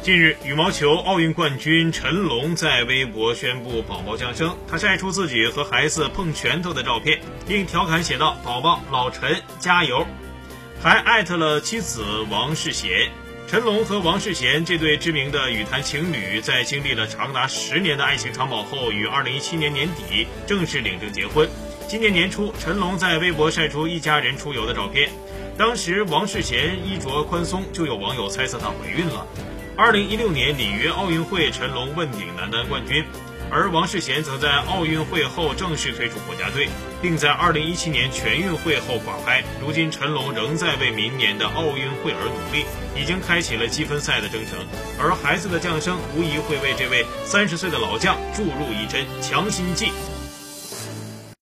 近日，羽毛球奥运冠军陈龙在微博宣布宝宝降生。他晒出自己和孩子碰拳头的照片，并调侃写道：“宝宝，老陈加油！”还艾特了妻子王世贤。陈龙和王世贤这对知名的羽坛情侣，在经历了长达十年的爱情长跑后，于二零一七年年底正式领证结婚。今年年初，陈龙在微博晒出一家人出游的照片，当时王世贤衣着宽松，就有网友猜测她怀孕了。二零一六年里约奥运会，陈龙问鼎男单冠军，而王世贤则在奥运会后正式退出国家队，并在二零一七年全运会后挂拍。如今，陈龙仍在为明年的奥运会而努力，已经开启了积分赛的征程。而孩子的降生，无疑会为这位三十岁的老将注入一针强心剂。